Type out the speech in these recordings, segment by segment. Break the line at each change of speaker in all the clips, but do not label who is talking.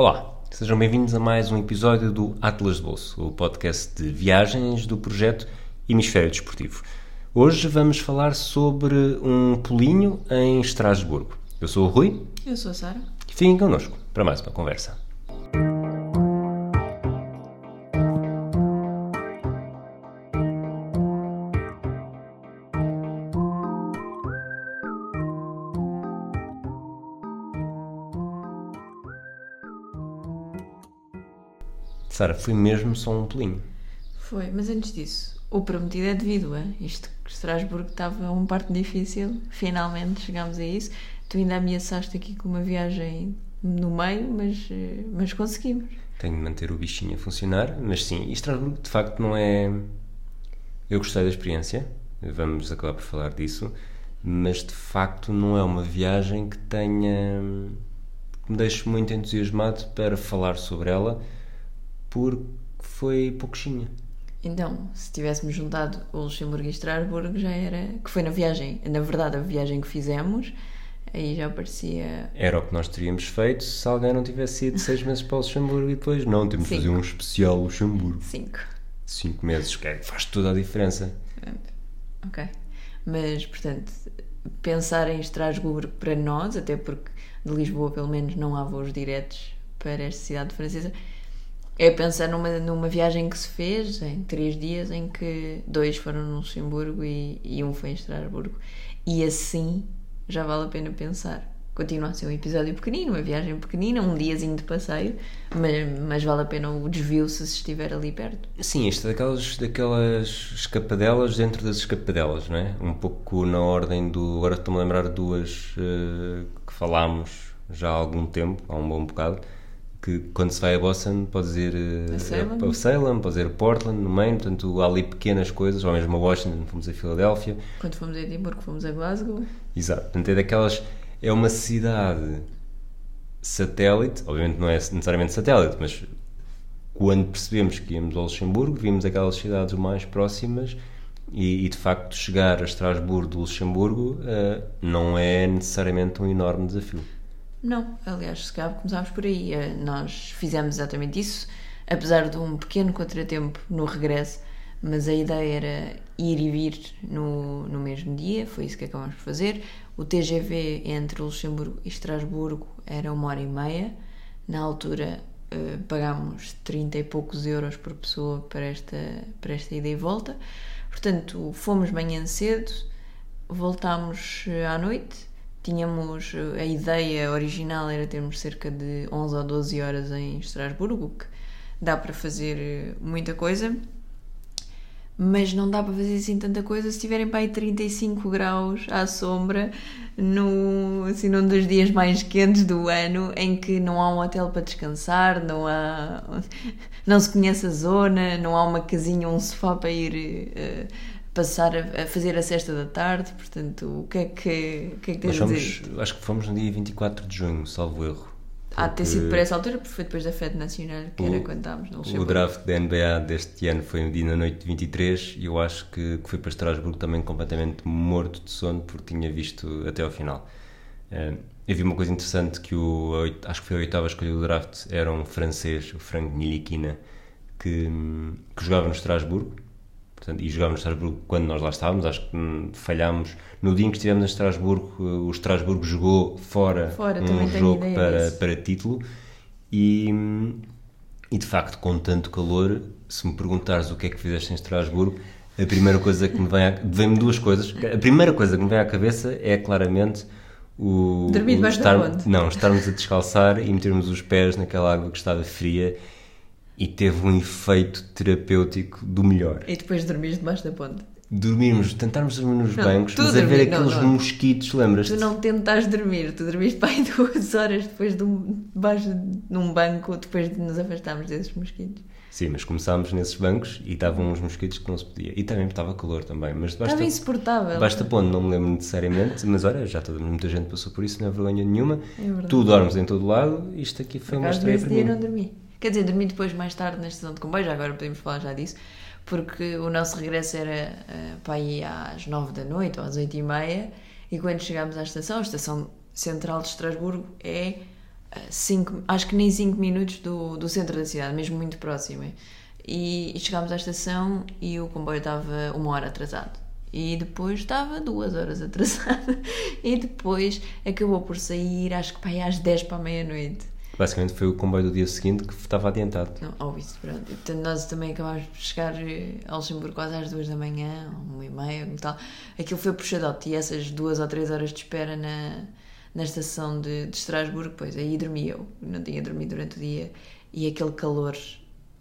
Olá, sejam bem-vindos a mais um episódio do Atlas de Bolso, o podcast de viagens do projeto Hemisfério Desportivo. Hoje vamos falar sobre um pulinho em Estrasburgo. Eu sou o Rui.
Eu sou a Sara.
Fiquem connosco para mais uma conversa. Sara, foi mesmo só um pulinho.
Foi, mas antes disso, o prometido é devido a isto que Estrasburgo estava um parte difícil, finalmente chegámos a isso. Tu ainda ameaçaste aqui com uma viagem no meio, mas, eh, mas conseguimos.
Tenho de manter o bichinho a funcionar, mas sim, Estrasburgo de facto não é. Eu gostei da experiência, vamos acabar por falar disso, mas de facto não é uma viagem que tenha. que me deixe muito entusiasmado para falar sobre ela porque foi pouquinha.
Então, se tivéssemos juntado o Luxemburgo e Estrasburgo, já era. que foi na viagem, na verdade, a viagem que fizemos, aí já parecia.
Era o que nós teríamos feito se alguém não tivesse ido seis meses para o Luxemburgo e depois não, temos de fazer um especial Luxemburgo.
Cinco.
Cinco meses, que é, faz toda a diferença.
Ok. Mas, portanto, pensar em Estrasburgo para nós, até porque de Lisboa pelo menos não há voos diretos para esta cidade francesa é pensar numa, numa viagem que se fez em três dias, em que dois foram no Luxemburgo e, e um foi em Estrasburgo. E assim já vale a pena pensar. Continua a ser um episódio pequenino, uma viagem pequenina, um diazinho de passeio, mas, mas vale a pena o desvio se estiver ali perto.
Sim, isto é daquelas, daquelas escapadelas dentro das escapadelas, não é? Um pouco na ordem do. Agora estou-me a lembrar duas uh, que falámos já há algum tempo, há um bom bocado que quando se vai a Boston pode ir
a Salem,
a Salem pode ir a Portland no Maine, portanto há ali pequenas coisas, ou mesmo a Washington, fomos a Filadélfia.
Quando fomos a Edimburgo, fomos a Glasgow.
Exato, portanto é daquelas, é uma cidade satélite, obviamente não é necessariamente satélite, mas quando percebemos que íamos ao Luxemburgo, vimos aquelas cidades mais próximas e, e de facto chegar a Estrasburgo do Luxemburgo uh, não é necessariamente um enorme desafio.
Não, aliás, se calhar começámos por aí. Eh, nós fizemos exatamente isso, apesar de um pequeno contratempo no regresso, mas a ideia era ir e vir no, no mesmo dia, foi isso que acabamos por fazer. O TGV entre Luxemburgo e Estrasburgo era uma hora e meia. Na altura uh, pagámos 30 e poucos euros por pessoa para esta, para esta ida e volta. Portanto, fomos manhã cedo, voltámos eh, à noite tínhamos a ideia original era termos cerca de 11 ou 12 horas em Estrasburgo, que dá para fazer eh, muita coisa, mas não dá para fazer assim tanta coisa se tiverem para aí 35 graus à sombra no, assim, num dos dias mais quentes do ano em que não há um hotel para descansar, não há não se conhece a zona, não há uma casinha, um sofá para ir uh, passar a, a, fazer a sexta da tarde, portanto, o que é que, o que, é que tens
fomos,
a dizer?
Acho que fomos no dia 24 de junho, salvo erro.
Há de ter sido por essa altura, porque foi depois da Fed Nacional, que o, era quando estávamos no.
O draft da NBA deste ano foi no dia na noite de 23 e eu acho que, que fui para Estrasburgo também completamente morto de sono porque tinha visto até ao final. Uh, eu vi uma coisa interessante que o, acho que foi a oitava escolha do draft, era um francês, o Frank Nilikina, que, que jogava no Estrasburgo Portanto, e jogávamos no Estrasburgo quando nós lá estávamos, acho que hum, falhámos. No dia em que estivemos em Estrasburgo, eh, o Estrasburgo jogou fora,
fora
um jogo para, para título e, e de facto, com tanto calor, se me perguntares o que é que fizeste em Estrasburgo, a primeira coisa que me vem a, vem-me duas coisas. A primeira coisa que me vem à cabeça é claramente o,
Dormir
o
estar,
não, estarmos a descalçar e metermos os pés naquela água que estava fria e teve um efeito terapêutico do melhor.
E depois dormires debaixo da ponte?
Dormimos, tentarmos dormir nos não, bancos, mas a ver aqueles não, não. mosquitos, lembras-te?
Tu não tentas dormir, tu dormiste para aí duas horas depois de um, debaixo num banco, depois de nos afastarmos desses mosquitos.
Sim, mas começámos nesses bancos e estavam uns mosquitos que não se podia. E também estava calor também. Mas
debaixo estava insuportável.
Basta ponto, não me lembro necessariamente, mas olha, já toda, muita gente passou por isso, não é vergonha nenhuma.
É
tu dormes em todo lado, isto aqui foi uma estreia para
mim. não dormi. Quer dizer, dormi depois mais tarde na estação de comboio, já agora podemos falar já disso, porque o nosso regresso era uh, para ir às 9 da noite ou às 8 e meia, e quando chegámos à estação, a estação central de Estrasburgo é cinco, acho que nem 5 minutos do, do centro da cidade, mesmo muito próximo. E, e chegámos à estação e o comboio estava uma hora atrasado. E depois estava duas horas atrasado. e depois acabou por sair, acho que para às 10 para meia-noite.
Basicamente foi o comboio do dia seguinte que estava adiantado.
Não, ou isso, pronto. Então, nós também acabámos de chegar a Luxemburgo quase às duas da manhã, uma e meia, tal. Aquilo foi puxadote e essas duas ou três horas de espera na, na estação de, de Estrasburgo, pois aí dormi eu. Não tinha dormido durante o dia e aquele calor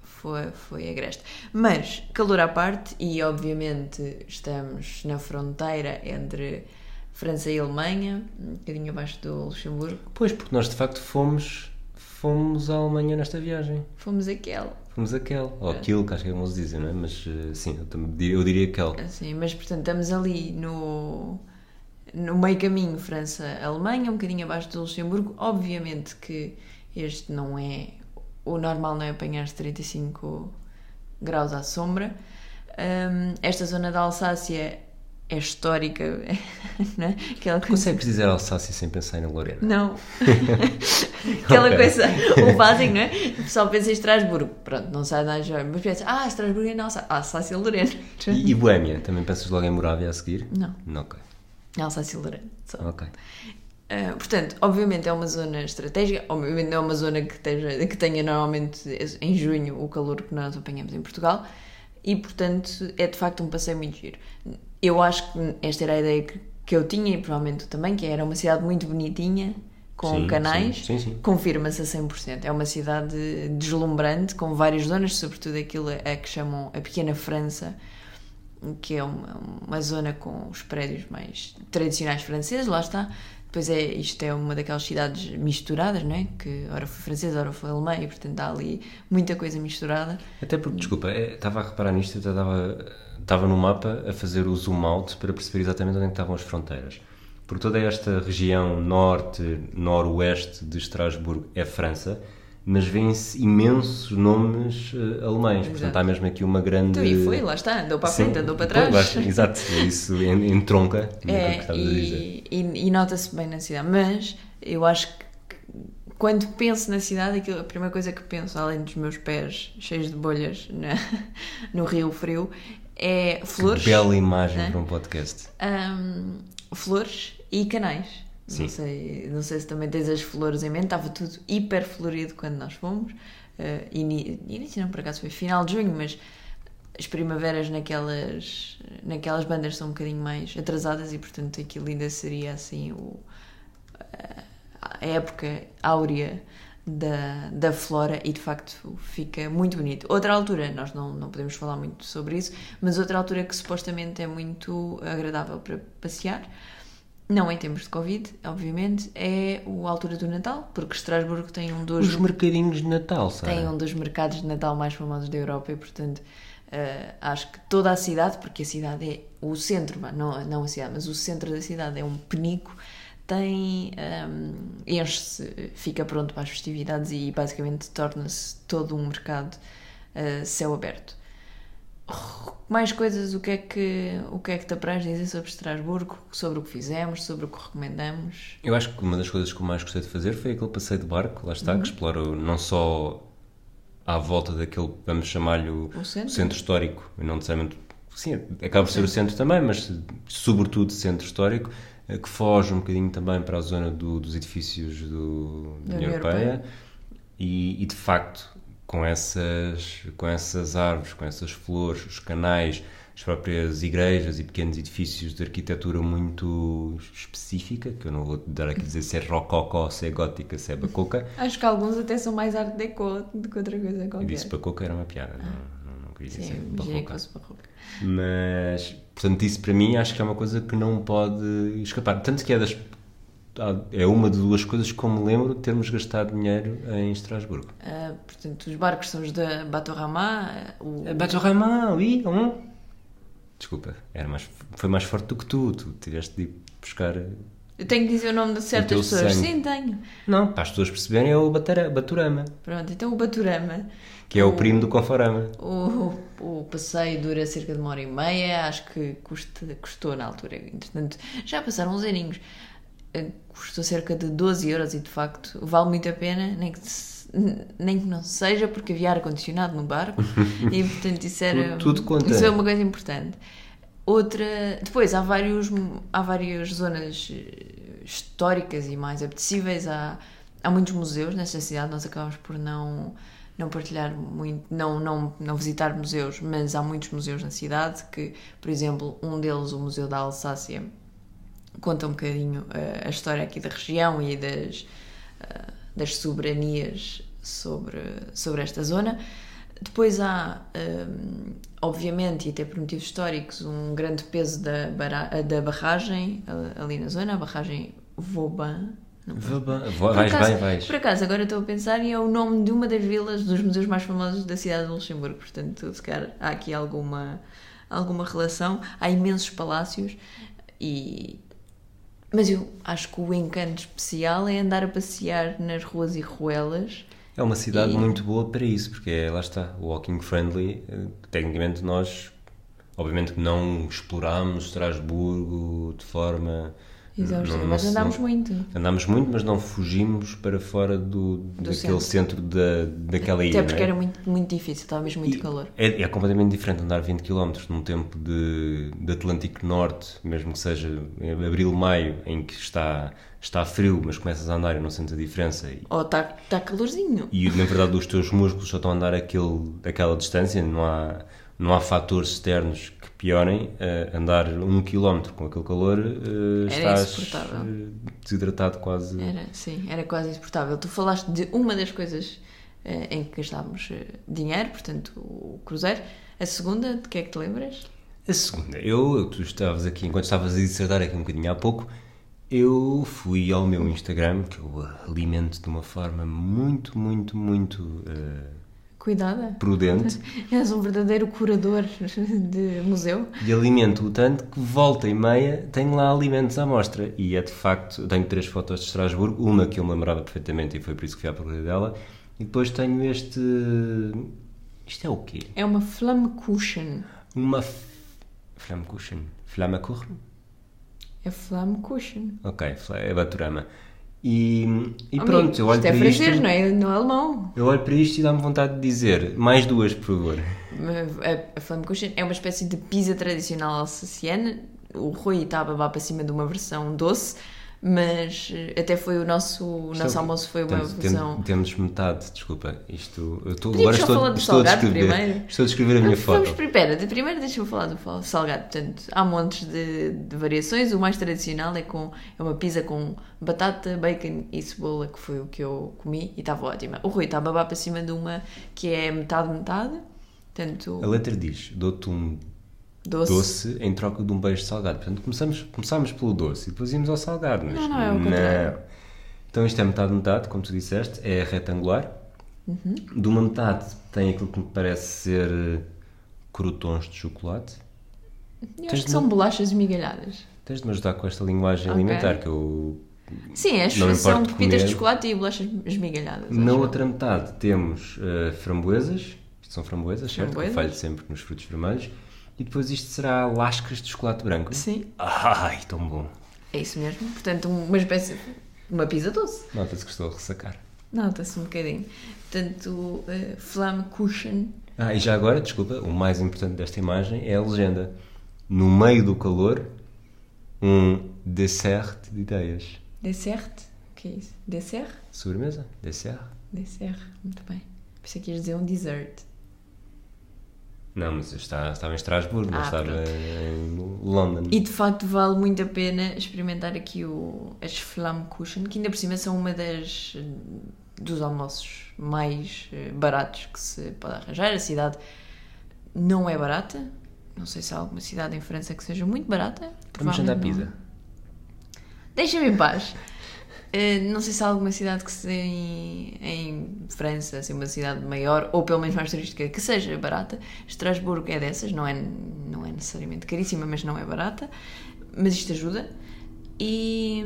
foi, foi agreste. Mas, calor à parte, e obviamente estamos na fronteira entre França e Alemanha, um bocadinho abaixo do Luxemburgo.
Pois, porque nós de facto fomos, fomos à Alemanha nesta viagem.
Fomos aquele.
Fomos aquele, ou aquilo, que acho que é como se dizem, não é? Mas sim, eu, também, eu diria aquele.
Sim, mas portanto estamos ali no, no meio caminho França-Alemanha, um bocadinho abaixo do Luxemburgo. Obviamente que este não é o normal não é apanhar 35 graus à sombra. Um, esta zona da Alsácia é histórica, não é?
Aquela coisa... Consegues dizer Alsácia sem pensar em Lorena?
Não. Aquela okay. coisa, o básico, não é? O pessoal pensa em Estrasburgo, pronto, não sai nada mas pensa, ah, Estrasburgo é na Alsácia, Alsácia Lorena.
E, e Boémia, também pensas logo em Morávia a seguir?
Não.
Não, ok.
Alsácia Lorena. Só.
Ok.
Uh, portanto, obviamente é uma zona estratégica, obviamente não é uma zona que, esteja, que tenha normalmente em junho o calor que nós apanhamos em Portugal e, portanto, é de facto um passeio muito giro. Eu acho que esta era a ideia que, que eu tinha e provavelmente tu também, que era uma cidade muito bonitinha, com
sim,
canais,
sim, sim,
confirma-se a 100%. É uma cidade deslumbrante, com várias zonas, sobretudo aquilo a que chamam a Pequena França, que é uma, uma zona com os prédios mais tradicionais franceses, lá está, Pois é, isto é uma daquelas cidades misturadas, não é? Que ora foi francesa, ora foi alemã, e portanto há ali muita coisa misturada.
Até porque, desculpa, é, estava a reparar nisto, eu estava, estava no mapa a fazer o zoom out para perceber exatamente onde é estavam as fronteiras. Porque toda esta região norte, noroeste de Estrasburgo é França, mas vêm-se imensos nomes uh, alemães. Exato. Portanto, há mesmo aqui uma grande.
Então, e foi, lá está, andou para a frente, andou para trás.
Exato, isso entronca.
É, e, e, e nota-se bem na cidade. Mas eu acho que quando penso na cidade, a primeira coisa que penso, além dos meus pés cheios de bolhas na, no Rio Frio, é flores.
Que bela imagem né? para um podcast.
Um, flores e canais. Sim. Não sei, não sei se também tens as flores em mente, estava tudo hiper florido quando nós fomos. Uh, início não, por acaso foi final de junho, mas as primaveras naquelas, naquelas bandas são um bocadinho mais atrasadas e portanto aquilo ainda seria assim o, a época áurea da, da flora e de facto fica muito bonito. Outra altura, nós não, não podemos falar muito sobre isso, mas outra altura que supostamente é muito agradável para passear não em tempos de Covid, obviamente, é a altura do Natal, porque Estrasburgo tem um dos.
Os mercadinhos de Natal, sabe?
Tem um dos mercados de Natal mais famosos da Europa e, portanto, uh, acho que toda a cidade, porque a cidade é o centro, não, não a cidade, mas o centro da cidade é um penico, tem. Um, enche-se, fica pronto para as festividades e basicamente torna-se todo um mercado uh, céu aberto mais coisas, o que é que, o que, é que te apraz dizer sobre Estrasburgo, sobre o que fizemos, sobre o que recomendamos?
Eu acho que uma das coisas que eu mais gostei de fazer foi aquele passeio de barco, lá está, uhum. que explora não só à volta daquele, vamos chamar-lhe o, o, centro? centro histórico, e não necessariamente, sim, acaba por ser o centro também, mas sobretudo centro histórico, que foge um bocadinho também para a zona do, dos edifícios do, da União Europeia, Europeia. E, e, de facto com essas, com essas árvores, com essas flores, os canais, as próprias igrejas e pequenos edifícios de arquitetura muito específica, que eu não vou dar aqui dizer se é rococó, se é gótica, se é bacoca.
Acho que alguns até são mais arte deco do que outra coisa qualquer.
Eu disse bacoca era uma piada, ah. não, queria
Sim,
dizer
bacoca. barroca.
Mas, portanto, isso para mim acho que é uma coisa que não pode escapar. Tanto que é das é uma de duas coisas que eu me lembro de termos gastado dinheiro em Estrasburgo.
Uh, portanto, os barcos são os da Batorama.
O... Batorama, oui, um. Desculpa, era mais, foi mais forte do que tu. Tu tiveste de ir buscar.
Eu tenho que dizer o nome de certas pessoas.
Sangue.
Sim, tenho.
Não, para as pessoas perceberem, é o Baturama.
Pronto, então o Baturama.
Que é o, o primo do Conforama.
O, o, passeio dura cerca de uma hora e meia, acho que custa, custou na altura. Entretanto, já passaram uns aninhos. eh, custou cerca de 12 euros e de facto vale muito a pena, nem que, se- nem que não seja porque havia ar-condicionado no barco e portanto isso era.
Tudo- tudo.
Isso é uma coisa importante. Outra. Depois há, vários, há várias zonas eh, históricas e mais apetecíveis. Há, há muitos museus nesta cidade, nós acabamos por não, não partilhar muito, não, não, não visitar museus, mas há muitos museus na cidade que, por exemplo, um deles, o Museu da Alsácia, conta um bocadinho eh, a história aqui da região e das, eh, das soberanias sobre, sobre esta zona. Depois há, hum, obviamente, e até por motivos históricos, um grande peso da, da barragem eh, ali na zona, a barragem Vauban.
Vá bem,
por
Vais,
acaso,
vais, vais.
por acaso, agora estou a pensar e é o nome de uma das vilas dos museus mais famosos da cidade de Luxemburgo. Portanto, se calhar há aqui alguma, alguma relação. Há imensos palácios e. Mas eu acho que o encanto especial é andar a passear nas ruas e ruelas.
É uma cidade
E-
muito boa para isso, porque é, lá está, walking friendly. Tecnicamente nós, obviamente que não explorámos Estrasburgo de forma... Não- não
mas andámos
não-
muito.
Andámos muito, mas não fugimos para fora do, daquele centro, da, daquela ilha.
Até porque
é?
era muito, muito difícil, estava mesmo muito
E
calor.
É, é completamente diferente andar 20 km num tempo de, de Atlântico Norte, mesmo que seja abril, maio, em que está, está frio, mas começas a andar e não sentes a diferença. E,
Oh, está tá calorzinho.
e, na verdade os teus músculos só estão a andar aquele, aquela distância, não há, não há fatores externos que piorem. eh, andar um quilómetro com aquele calor,
Era
estás eh, desidratado quase.
Era, sim, era quase insuportável. Tu falaste de uma das coisas em que gastávamos eh, dinheiro, portanto, o cruzeiro. A segunda, de que é que te lembras?
A segunda, eu, tu estavas aqui, enquanto estavas a dissertar aqui um bocadinho há pouco, eu fui ao meu Instagram, que eu alimento de uma forma muito, muito, muito eh,
Cuidada.
prudente,
És um verdadeiro curador de museu.
e alimento-o tanto que volta e meia tenho lá alimentos à mostra. E é de facto, tenho três fotos de Estrasburgo, uma que eu me lembrava perfeitamente e foi por isso que fui à procura dela, e depois tenho este. Isto é o quê?
É uma Flammkuchen.
Uma. f- Flammkuchen. Flammkuchen?
É Flammkuchen.
Ok, é Baturama. E, e
Oh,
pronto,
amigo,
eu olho
isto é
para
francês,
isto.
não é? Não é alemão.
Eu olho para isto e dá-me vontade de dizer mais duas, por favor.
A, a Flammkuchen é uma espécie de pizza tradicional alsaciana. O Rui está a babar para cima de uma versão doce, mas eh, até foi o nosso, o
Isto
nosso
é-
almoço foi uma
Portanto,
versão...
tem- temos metade, desculpa. Isto, eu estou, agora estou,
falar do
estou a
salgado
descrever,
primeiro?
estou a descrever a minha
Vamos,
foto.
primeiro, de primeiro deixa-me falar do salgado. Portanto, há montes de, de variações. O mais tradicional é com é uma pizza com batata, bacon e cebola, que foi o que eu comi e estava ótima. O Rui está a babar para cima de uma que é metade-metade. Portanto,
A letra diz: dou-te um
doce.
doce em troca de um beijo salgado. Portanto, começamos, começámos pelo doce e depois íamos ao salgado. Mas
Não, não, é o contrário.
Então, isto é metade-metade, como tu disseste, é retangular.
Uhum.
De uma metade tem aquilo que me parece ser eh, crotons de chocolate.
Eu
Tens
acho que
de
são
não-
bolachas migalhadas.
Tens de me ajudar com esta linguagem
Ok.
alimentar que eu.
Sim, é,
Não me
são pepitas de chocolate e bolachas esmigalhadas.
Na
acho
outra metade temos eh, framboesas. Isto são framboesas, certo?
Framboesas.
Eu falho sempre nos frutos vermelhos. E depois isto será lascas de chocolate branco.
Sim,
Ai, tão bom.
é isso mesmo. Portanto, uma espécie. Uma pizza doce.
Nota-se que estou a ressacar.
Nota-se um bocadinho. Portanto, uh, Flammkuchen.
Ah, e já agora, desculpa, o mais importante desta imagem é a legenda. No meio do calor, um dessert de ideias.
Dessert? O que é isso? Dessert?
Sobremesa? Dessert?
Dessert. Muito bem. Pensei que ias dizer um dessert.
Não, mas eu estava, estava em Estrasburgo, não
Ah,
estava
pronto.
em London.
E de facto vale muito a pena experimentar aqui o, as Flammkuchen, que ainda por cima são uma das dos almoços mais eh, baratos que se pode arranjar. A cidade não é barata. Não sei se há alguma cidade em França que seja muito barata.
Vamos jantar
não.
pizza.
Deixa-me em paz. Eh, não sei se há alguma cidade que se, em, em França, assim, uma cidade maior, ou pelo menos mais turística, que seja barata. Estrasburgo é dessas, não é, não é necessariamente caríssima, mas não é barata. Mas isto ajuda. E,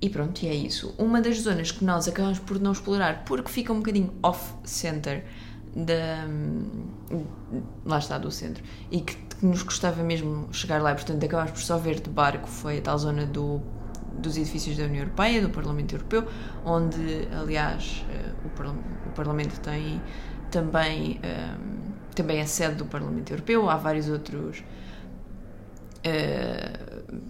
e pronto, e é isso. Uma das zonas que nós acabamos por não explorar, porque fica um bocadinho off-center da. lá está, do centro, e que, que nos gostava mesmo chegar lá, e portanto acabámos por só ver de barco, foi a tal zona do, dos edifícios da União Europeia, do Parlamento Europeu, onde, aliás, eh, o, Parla o Parlamento tem também, um, também é sede do Parlamento Europeu, há vários outros uh,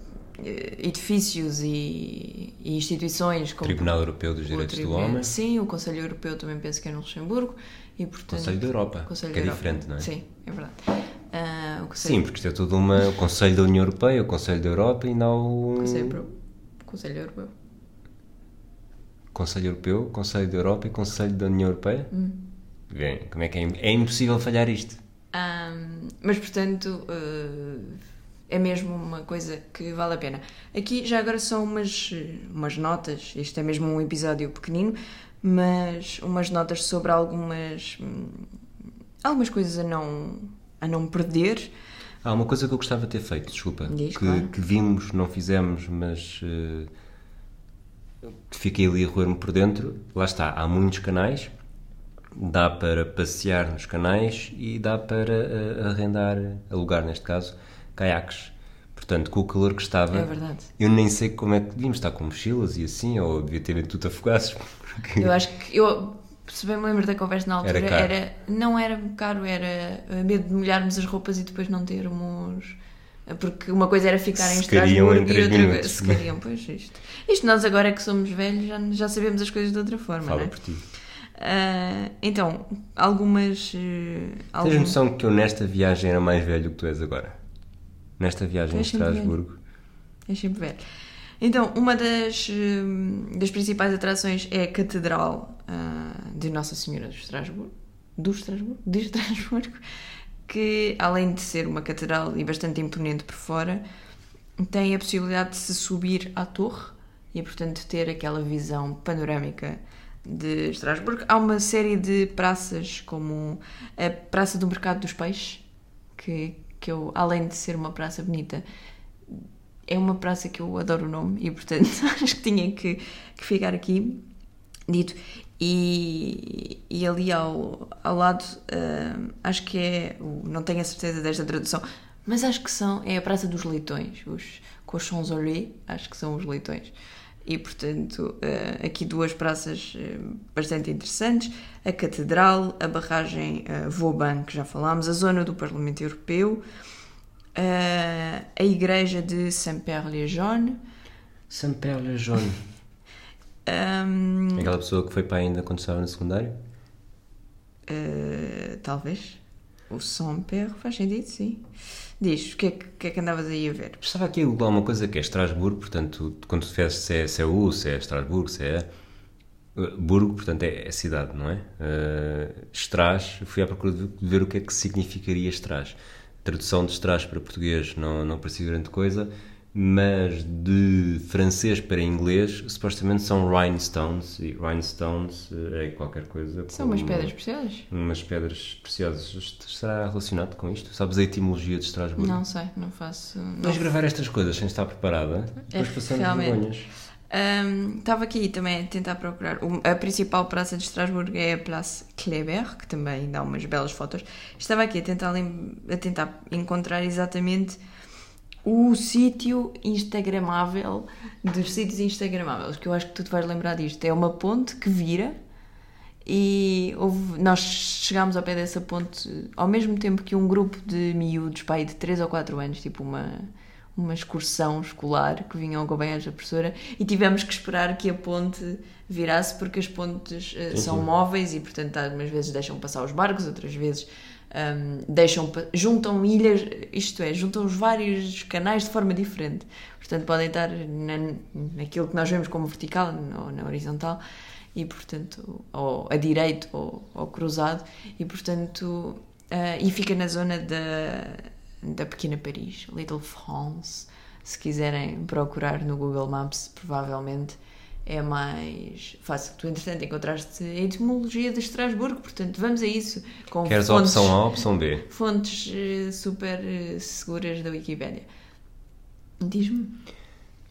edifícios e, e, instituições
como Tribunal Europeu dos Direitos do Homem.
Sim, o Conselho Europeu também penso que é no Luxemburgo e portanto
Conselho da Europa, Conselho que é Europa. diferente, não é?
Sim, é verdade.
Uh, Conselho... Sim, porque isto é tudo uma o Conselho da União Europeia, o Conselho da Europa e não
o Conselho, Conselho Europeu.
Conselho Europeu, Conselho da Europa e Conselho da União Europeia?
Hum.
Bem, como é que é, é impossível falhar isto?
Um, mas portanto uh, é mesmo uma coisa que vale a pena. Aqui já agora são umas, umas notas, este é mesmo um episódio pequenino, mas umas notas sobre algumas algumas coisas a não a não perder.
Há uma coisa que eu gostava de ter feito, desculpa,
Diz,
que,
claro.
que vimos, não fizemos, mas uh, fiquei ali a roer-me por dentro. Lá está, há muitos canais, dá para passear nos canais e dá para uh, arrendar, alugar neste caso, caiaques. Portanto, com o calor que estava,
é
eu nem sei como é que devíamos estar com mochilas e assim, ou devia ter tudo afogados.
Porque... Eu acho que eu, se bem me lembro da conversa na altura, era, era, não era caro, era medo de molharmos as roupas e depois não termos. Porque uma coisa era ficar em Estrasburgo em e outra minutos, se queriam, pois isto. Isto nós agora que somos velhos já, já sabemos as coisas de outra forma,
Fala
não é?
por ti.
Uh, então, algumas. Uh,
algum... Tens noção que eu nesta viagem era mais velho que tu és agora? nesta viagem a Estrasburgo.
É sempre velho. Então, uma das, hum, das principais atrações é a Catedral uh, de Nossa Senhora do Estrasburgo, do Estrasburgo, de Estrasburgo, que além de ser uma catedral e bastante imponente por fora, tem a possibilidade de se subir à torre e, portanto, ter aquela visão panorâmica de Estrasburgo. Há uma série de praças, como a Praça do Mercado dos Peixes, que que eu, além de ser uma praça bonita, é uma praça que eu adoro o nome e, portanto, acho que tinha que, que ficar aqui dito. E, e ali ao, ao lado, uh, acho que é, não tenho a certeza desta tradução, mas acho que são, é a Praça dos Leitões, os Cochons-Olé, acho que são os leitões e, portanto, uh, aqui duas praças uh, bastante interessantes: a Catedral, a barragem Vauban, que já falámos, a zona do Parlamento Europeu, a Igreja de Saint-Père-les-Jaunes.
Saint-Père-les-Jaunes.
um,
Aquela pessoa que foi para ainda quando estava no secundário?
talvez. O Saint-Père faz sentido, sim. Diz, o que, é que, que, é que andavas aí a ver?
Estava aqui a googlar uma coisa que é Estrasburgo, portanto, quando tu fizes se é, se é U, se é Estrasburgo, se é. Burgo, portanto, é, é cidade, não é? Uh, Estraz, fui à procura de ver o que é que significaria Estraz. Tradução de Estraz para português não, não parecia grande coisa, mas de francês para inglês supostamente são rhinestones e rhinestones eh, é qualquer coisa
são umas pedras preciosas
umas pedras preciosas será relacionado com isto? sabes a etimologia de Estrasburgo?
não sei, não faço
vais gravar estas coisas sem estar preparada depois é, passamos realmente. vergonhas
um, estava aqui também a tentar procurar. A principal praça de Estrasburgo é a Place Kleber, que também dá umas belas fotos. Estava aqui a tentar, a tentar encontrar exatamente o sítio instagramável dos sítios instagramáveis, que eu acho que tu te vais lembrar disto. É uma ponte que vira e houve, nós chegámos ao pé dessa ponte ao mesmo tempo que um grupo de miúdos, pai, de 3 ou 4 anos, tipo uma, uma excursão escolar que vinham acompanhar a professora e tivemos que esperar que a ponte virasse porque as pontes uh, são móveis e portanto algumas vezes deixam passar os barcos, outras vezes um, deixam, juntam ilhas, isto é, juntam os vários canais de forma diferente. Portanto, podem estar na, naquilo que nós vemos como vertical ou na horizontal, e portanto, ou a direito ou, ou cruzado, e portanto, uh, e fica na zona da, da pequena Paris, Little France. Se quiserem procurar no Google Maps, provavelmente é mais fácil. Tu, entretanto, encontraste a etimologia de Estrasburgo, portanto, vamos a isso.
Com Queres fontes, a opção A ou a opção B?
Fontes uh, super uh, seguras da Wikipédia. Diz-me.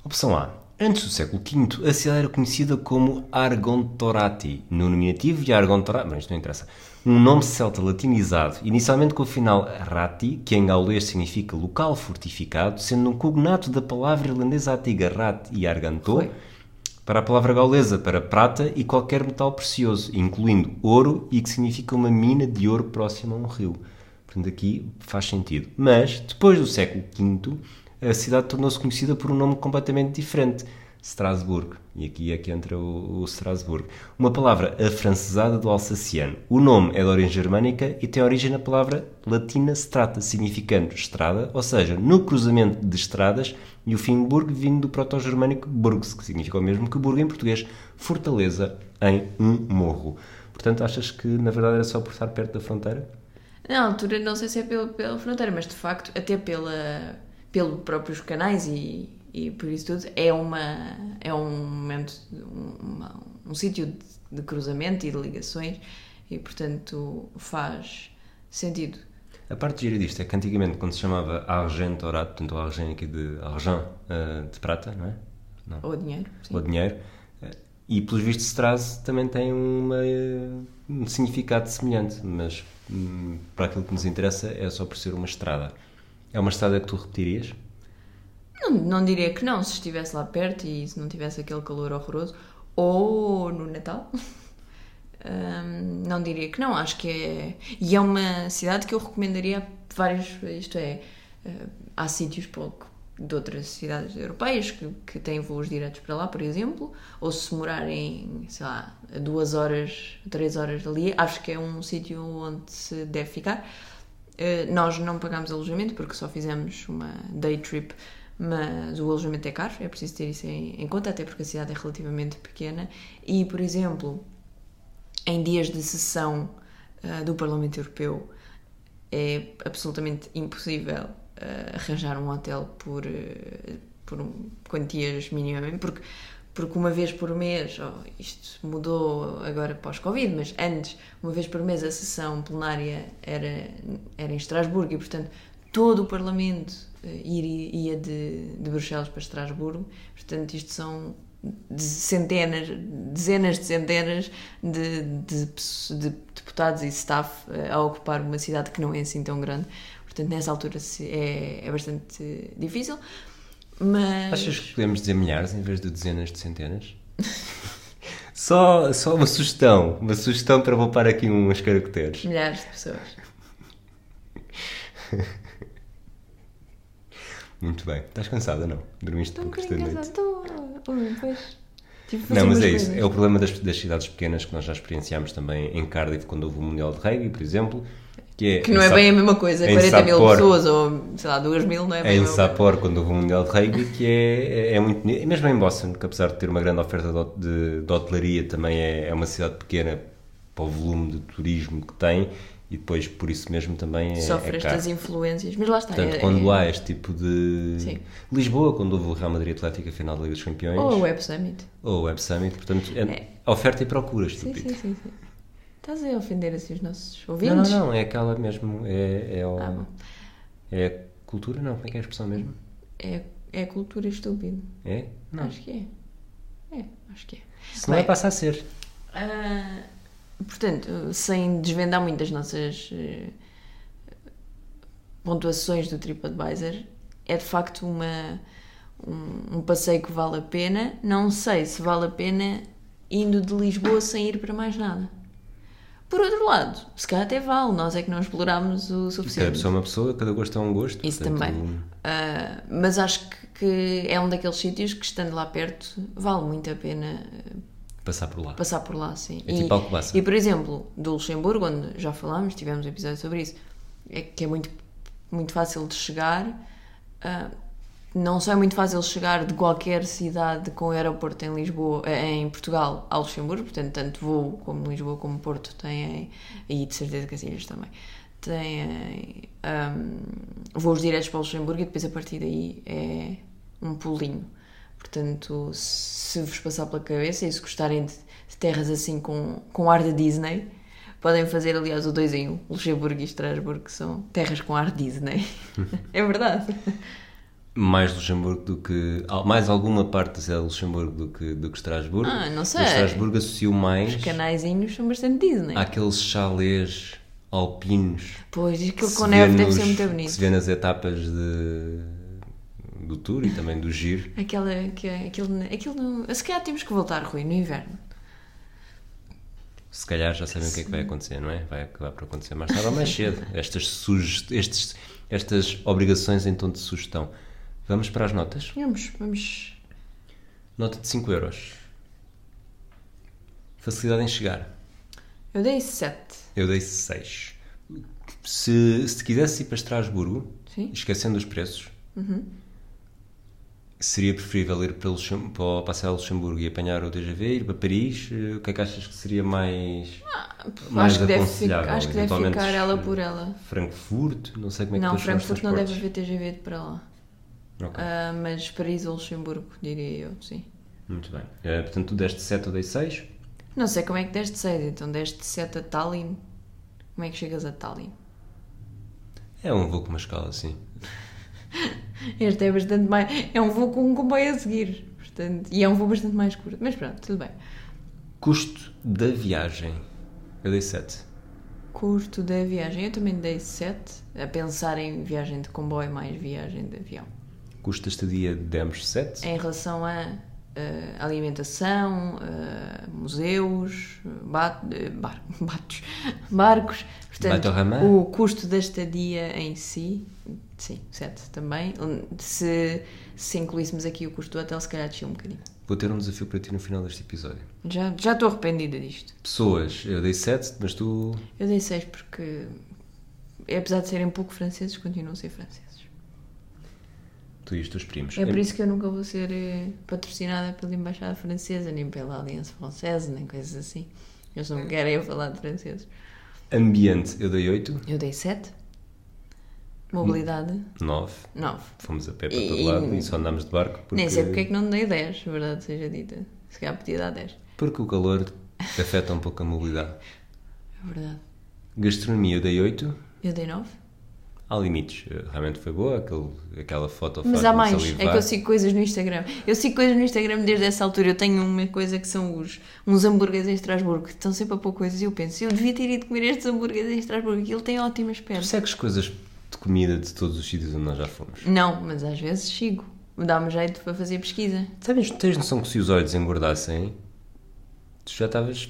Opção A. Antes do século V, a cidade era conhecida como Argontorati, no nominativo e Argontorati, mas isto não interessa, um nome celta latinizado, inicialmente com o final rati, que em gaulês significa local fortificado, sendo um cognato da palavra irlandesa antiga rat e arganto,
Foi.
para a palavra gaulesa para prata e qualquer metal precioso, incluindo ouro e que significa uma mina de ouro próxima a um rio. Portanto, aqui faz sentido. Mas, depois do século V, a cidade tornou-se conhecida por um nome completamente diferente, Strasbourg. E aqui é que entra o, o. Uma palavra afrancesada do alsaciano. O nome é de origem germânica e tem origem na palavra latina strata, significando estrada, ou seja, no cruzamento de estradas, e o fim Burg vindo do proto-germânico burgs, que significa o mesmo que Burgo em português, fortaleza em um morro. Portanto, achas que na verdade era só por estar perto da fronteira?
Na altura, não sei se é pela, fronteira, mas de facto, até pela, pelo próprios canais e, e por isso tudo, é, uma, é um momento, um, uma- um sítio de, de cruzamento e de ligações e, portanto, faz sentido.
A parte gira disto é que antigamente, quando se chamava Argentorat, portanto o argent aqui de argent, eh, de prata, não é? Não.
Ou dinheiro, sim.
Ou dinheiro, eh, e pelos vistos Stras também tem uma, eh, um significado semelhante, mas hum, para aquilo que nos interessa é só por ser uma estrada. É uma estrada que tu repetirias?
Não, não diria que não, se estivesse lá perto e se não tivesse aquele calor horroroso. Ou no Natal. Não diria que não, acho que é. E é uma cidade que eu recomendaria vários. Isto é, eh, há sítios pouco de outras cidades europeias que, que têm voos diretos para lá, por exemplo, ou se morarem, sei lá, duas horas, três horas dali, acho que é um sítio onde se deve ficar. Uh, nós não pagámos alojamento porque só fizemos uma day trip, mas o alojamento é caro, é preciso ter isso em, em conta, até porque a cidade é relativamente pequena. E, por exemplo, em dias de sessão uh, do Parlamento Europeu, é absolutamente impossível uh, arranjar um hotel por, uh, por um, quantias minimamente, porque, porque uma vez por mês, oh, isto mudou agora pós-Covid, mas antes, uma vez por mês, a sessão plenária era, era em Estrasburgo e, portanto, todo o Parlamento iria, ia de, de Bruxelas para Estrasburgo, portanto, isto são de centenas, dezenas de centenas de, de, de, deputados e staff a ocupar uma cidade que não é assim tão grande. Portanto, nessa altura é, é bastante difícil. Mas...
Achas que podemos dizer milhares em vez de dezenas de centenas? só, só uma sugestão, uma sugestão para poupar aqui uns caracteres.
Milhares de pessoas.
Muito bem. Estás cansada, não? Dormiste pouco esta noite?
Estou... Pois. Fazer
Não, mas é isso.
coisas.
É o problema das, das cidades pequenas que nós já experienciámos também em Cardiff, quando houve o Mundial de Rugby, por exemplo. Que, é
Que não é bem a mesma coisa.
em
40 mil
Sapor.
pessoas ou, sei lá, 2 mil não é bem a
Em. Sapor, quando houve o Mundial de Rugby, que é, é muito bonito. E mesmo em Boston, que apesar de ter uma grande oferta de, de, de hotelaria, também é, é uma cidade pequena para o volume de turismo que tem e depois, por isso mesmo, também é,
Sofre
é
estas influências. Mas lá está.
Portanto,
é-
quando
é-
há este tipo de...
Sim.
Lisboa, quando houve o Real Madrid Atlético a final da Liga dos Campeões.
Ou o Web Summit.
Ou o Web Summit. Portanto, é
É.
oferta e procura,
Sim,
estúpido.
sim, sim, sim. Estás a ofender assim os nossos
Não,
ouvintes?
não, não, é aquela mesmo. É, é, o-
Ah,
é a cultura, não? Como é que é a expressão mesmo?
É, é cultura estúpida.
É? Não.
Acho que é. É, acho que é.
Se não é, passa a ser.
ah, portanto, sem desvendar muito as nossas eh, pontuações do TripAdvisor, é de facto uma, um, um passeio que vale a pena. Não sei se vale a pena indo de Lisboa sem ir para mais nada. Por outro lado, se calhar até vale, nós é que não explorámos o
Cada
suficiente.
pessoa é uma pessoa, cada gosto é um gosto.
Isso
portanto,
também. Ah, mas acho que, que é um daqueles sítios que, estando lá perto, vale muito a pena
Passar por lá.
passar por lá, sim.
É
e,
tipo Alcobaça.
e, por exemplo, do Luxemburgo, onde já falámos, tivemos um episódio sobre isso, é que é muito, muito fácil de chegar. ah, não só é muito fácil chegar de qualquer cidade com aeroporto em Lisboa, eh, em Portugal, ao Luxemburgo, portanto, tanto voo como Lisboa como Porto têm, e de certeza que as ilhas também, têm ahm, voos diretos para o Luxemburgo e depois a partir daí é um pulinho. Portanto, se vos passar pela cabeça e se gostarem de, de terras assim com, com ar de Disney, podem fazer aliás o 2 em 1, um, Luxemburgo e Estrasburgo, que são terras com ar Disney. é verdade.
mais Luxemburgo do que. Mais alguma parte é Luxemburgo do que, do que Estrasburgo.
Ah, não sei.
Mas Estrasburgo associo mais
Os canaizinhos são bastante Disney.
àqueles chalés alpinos.
Pois, aquilo
que
com neve deve ser muito
que
bonito.
se vê nas etapas de, do tour e também do giro.
Aquela, que, aquilo, aquilo não... Se calhar temos que voltar, Rui, no inverno.
Se calhar já sabem o que é que vai acontecer, não é? Vai acabar por acontecer mais tarde ou mais cedo. Estas, suge- estes, estas obrigações em tom de sugestão. Vamos para as notas.
Vamos, vamos...
Nota de 5 euros. Facilidade em chegar.
Eu dei 7.
Eu dei 6. Se, se quisesse ir para Estrasburgo,
Sim.
esquecendo os preços,
Uhum.
Seria preferível ir para, Luxem- para de Luxemburgo e apanhar o TGV, ir para Paris? Eh, O que é que achas que seria mais. mais
Acho que, deve
aconselhável?
ficar, acho que deve ficar ela por ela.
Frankfurt? Não sei como é que
Não, Frankfurt não deve haver TGV para lá.
Ok,
Ah, mas Paris ou Luxemburgo, diria eu, sim.
Muito bem. Eh, portanto, tu deste 7 ou dei 6?
Não sei como é que deste 6, então deste 7 a Tallinn. Como é que chegas a Tallinn?
É um voo com uma escala assim.
Este é bastante mais. É um voo com um comboio a seguir. Portanto, e é um voo bastante mais curto. Mas pronto, tudo bem.
Custo da viagem. Eu dei 7.
Custo da viagem. Eu também dei 7. A pensar em viagem de comboio mais viagem de avião.
Custo da estadia demos 7.
Em relação a eh, alimentação, eh, museus, ba eh, bar- batos, barcos. Portanto, o custo da estadia em si, sim, 7 também. Se, se incluíssemos aqui o custo do hotel, se calhar descia um bocadinho.
Vou ter um desafio para ti no final deste episódio.
Já já estou arrependida disto.
Pessoas, eu dei 7, mas tu.
Eu dei 6 porque, apesar de serem pouco franceses, continuam a ser franceses.
Tu e os teus primos.
É por isso que eu nunca vou ser eh, patrocinada pela Embaixada Francesa, nem pela Aliança Francesa, nem coisas assim. Eles não me querem eu falar de franceses.
Ambiente, eu dei 8.
Eu dei 7. Mobilidade,
9.
9.
Fomos a pé para
E-
todo lado e só andámos de barco. Porque,
Nem sei porque é que não dei 10, verdade seja dita. Se calhar podia dar 10.
Porque o calor afeta um pouco a mobilidade.
É verdade.
Gastronomia, eu dei 8.
Eu dei 9.
Há limites. Eh, Realmente foi boa. Aquele, aquela foto
Mas há mais.
salivar.
É que eu sigo coisas no Instagram. Eu sigo coisas no Instagram desde essa altura. Eu tenho uma coisa que são os, uns hambúrgueres em Estrasburgo que estão sempre a pôr coisas. E eu penso, eu devia ter ido comer estes hambúrgueres em Estrasburgo. Aquilo tem ótimas
Tu
pernas.
segues coisas de comida de todos os sítios onde nós já fomos.
Não, mas às vezes sigo. Dá-me jeito para fazer pesquisa.
Sabes, tens noção que se os olhos engordassem, tu já estavas.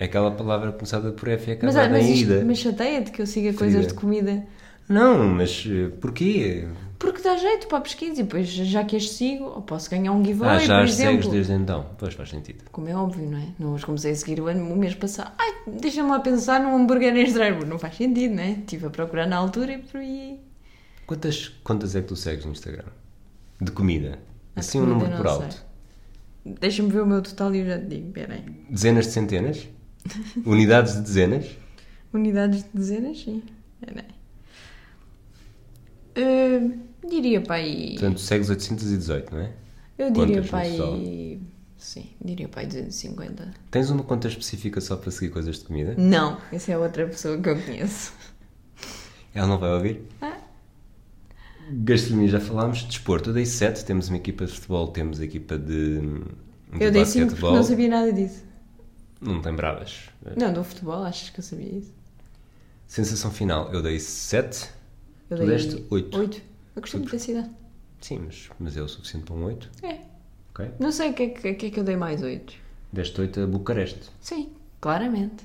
É aquela palavra começada por F e
Mas,
acabada
mas,
em
isto,
ida.
mas chateia-te que eu siga coisas
Frida.
de comida.
Não, mas eh, porquê?
Porque dá jeito para a pesquisa e depois, já que as sigo, posso ganhar um giveaway,
ah, já
por
as segues desde então. Pois faz sentido.
Como é óbvio, não é? Não os comecei a seguir o ano, o mês passado. Ai, deixa-me lá pensar num hambúrguer em Estrasburgo. Não faz sentido, não é? Estive a procurar na altura e por aí.
Quantas contas é que tu segues no Instagram? De comida?
A
Assim um
comida
número por alto.
Deixa-me ver o meu total e eu já te digo. Espera aí.
Dezenas de centenas? Unidades de dezenas?
Unidades de dezenas, sim. Ah, diria para aí.
Portanto, segues 818, não é?
Eu diria para aí. Sim, diria para aí 250.
Tens uma conta específica só para seguir coisas de comida?
Não, essa é outra pessoa que eu conheço.
Ela não vai ouvir?
Ah.
Gastronomia já falámos, desporto, eu dei 7, temos uma equipa de futebol, temos a equipa de, de
Eu dei 5 porque não sabia nada disso.
Não tem bravas.
Não, do futebol, achas que eu sabia isso?
Sensação final, eu dei 7.
Eu
Tu
dei
deste oito.
8. Eu gostei muito da cidade.
Sim, mas, mas é o suficiente para um 8.
É.
Ok?
Não sei o que é que, que, é que eu dei mais 8.
Deste 8 a Bucareste.
Sim, claramente.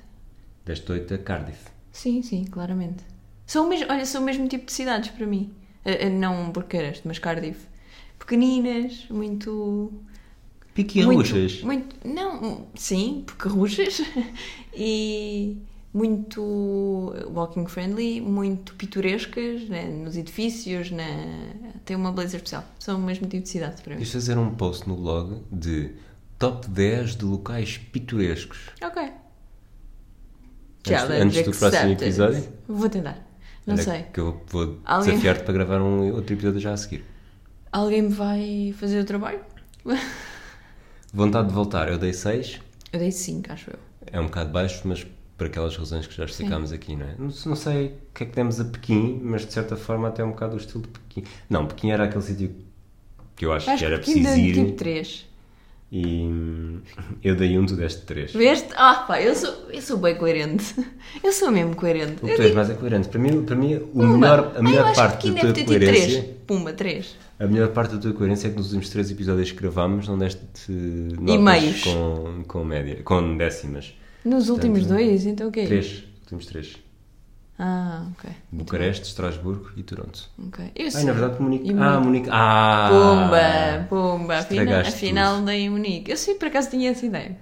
Deste 8 a Cardiff.
Sim, sim, claramente. São o mesmo, olha, são o mesmo tipo de cidades para mim. Eh, eh, não Bucareste, mas Cardiff. Pequeninas, muito.
Piquiruchas.
Muito, muito. Não, sim, pequerruchas. e muito walking friendly, muito pitorescas né, nos edifícios. Na... Tem uma beleza especial. São o mesmo tipo de cidade para mim.
Deixa fazer um post no blog de top 10 de locais pitorescos.
Ok.
Antes-
Challenge
antes do próximo episódio?
Vou tentar. Não
Olha
sei.
Que eu vou
Alguém-
desafiar-te para gravar um outro episódio já a seguir.
Alguém me vai fazer o trabalho?
Vontade de voltar, eu dei 6.
Eu dei 5, acho eu.
É um bocado baixo, mas por aquelas razões que já explicámos aqui, não é? Não, não sei o que é que demos a Pequim, mas de certa forma até é um bocado o estilo de Pequim. Não, Pequim era aquele sítio que eu acho,
Acho
que era preciso ir
tipo 3.
E eu dei um, tu deste três.
Veste? Ah, pá, eu sou, eu sou bem coerente. Eu sou mesmo coerente.
O que tu és mais é coerente. Para mim, para mim o melhor, a
Ah,
melhor
acho
parte da tua coerência...
3. Pumba, 3.
A melhor parte da tua coerência é que nos últimos três episódios que gravámos não deste notas com, com média, com décimas.
Nos últimos
Portanto,
dois, então o quê?
Três, últimos três.
Ah, ok.
Bucareste, Estrasburgo e Toronto.
Ok. Eu
Ai,
sei.
na verdade, Munique. Ah,
Munique.
Munique. Ah!
Pumba, pumba. Afinal, afinal em Munique. Eu sei, por acaso tinha essa ideia.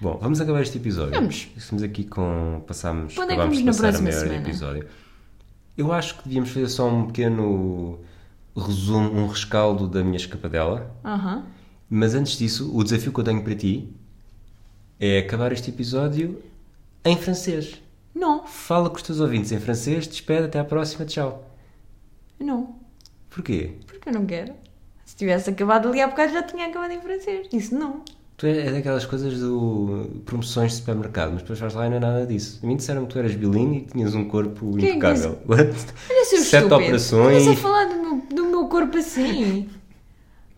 Bom, vamos acabar este episódio.
Vamos.
Estamos aqui com. Passámos.
Quando é que vamos na próxima semana?
episódio. Eu acho que devíamos fazer só um pequeno resumo, um rescaldo da minha escapadela.
Aham.
Mas antes disso, o desafio que eu tenho para ti é acabar este episódio em francês.
Não,
Fala com os teus ouvintes em francês, despede, até à próxima, tchau.
não.
Porquê?
Porque eu não quero. Se tivesse acabado ali há bocado já tinha acabado em francês. Isso não.
Tu é, é daquelas coisas do promoções de supermercado, mas depois vais lá e não é nada disso. A mim disseram que tu eras bilingue e que tinhas um corpo
Quem que
impecável. What?
Olha seu
Sete
estúpido.
operações.
Estás a falar do meu, do meu corpo assim.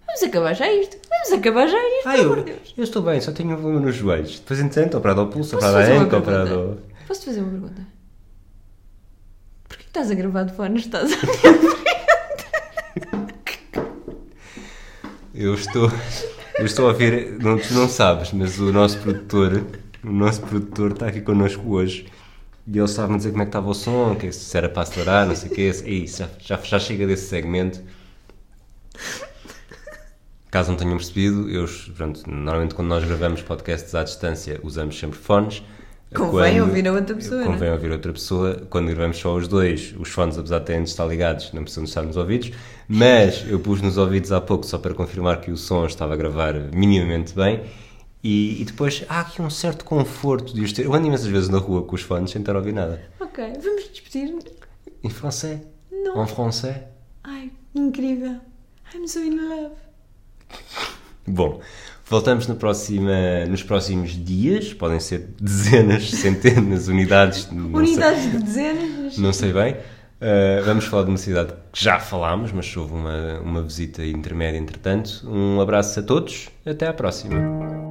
Vamos acabar já isto. Vamos acabar já isto,
Ah, eu,
Deus.
eu estou bem, só tenho um problema nos joelhos. Depois, entretanto, operado ao pulso, operado à anca, operado
pergunta?
Ao...
Posso-te fazer uma pergunta? Porquê que estás a gravar de fone? Estás a...
Eu estou, eu estou a ver, não, tu não sabes, mas o nosso produtor, o nosso produtor está aqui connosco hoje e ele estava a dizer como é que estava o som, que se era para acelerar, não sei o. É isso, já, já, já chega desse segmento. Caso não tenham percebido, eu, pronto, normalmente quando nós gravamos podcasts à distância usamos sempre fones.
Convém
Quando-
ouvir a outra pessoa, é?
Convém ouvir outra pessoa. Quando gravamos só os dois, os fones, apesar de terem de estar ligados, não precisam de estar nos ouvidos. Mas eu pus nos ouvidos há pouco só para confirmar que o som estava a gravar minimamente bem. E, e depois há aqui um certo conforto de os ter. Eu ando imensas vezes na rua com os fones sem estar a ouvir nada.
ok, vamos despedir.
Em francês.
Não.
Em francês.
Ai, incrível. I'm so in love.
Bom, voltamos no próxima, nos próximos dias. Podem ser dezenas, centenas, unidades. não sei-
Unidades de dezenas.
Não sei bem. Uh, vamos falar de uma cidade que já falámos, mas houve uma, uma visita intermédia entretanto. Um abraço a todos, até à próxima.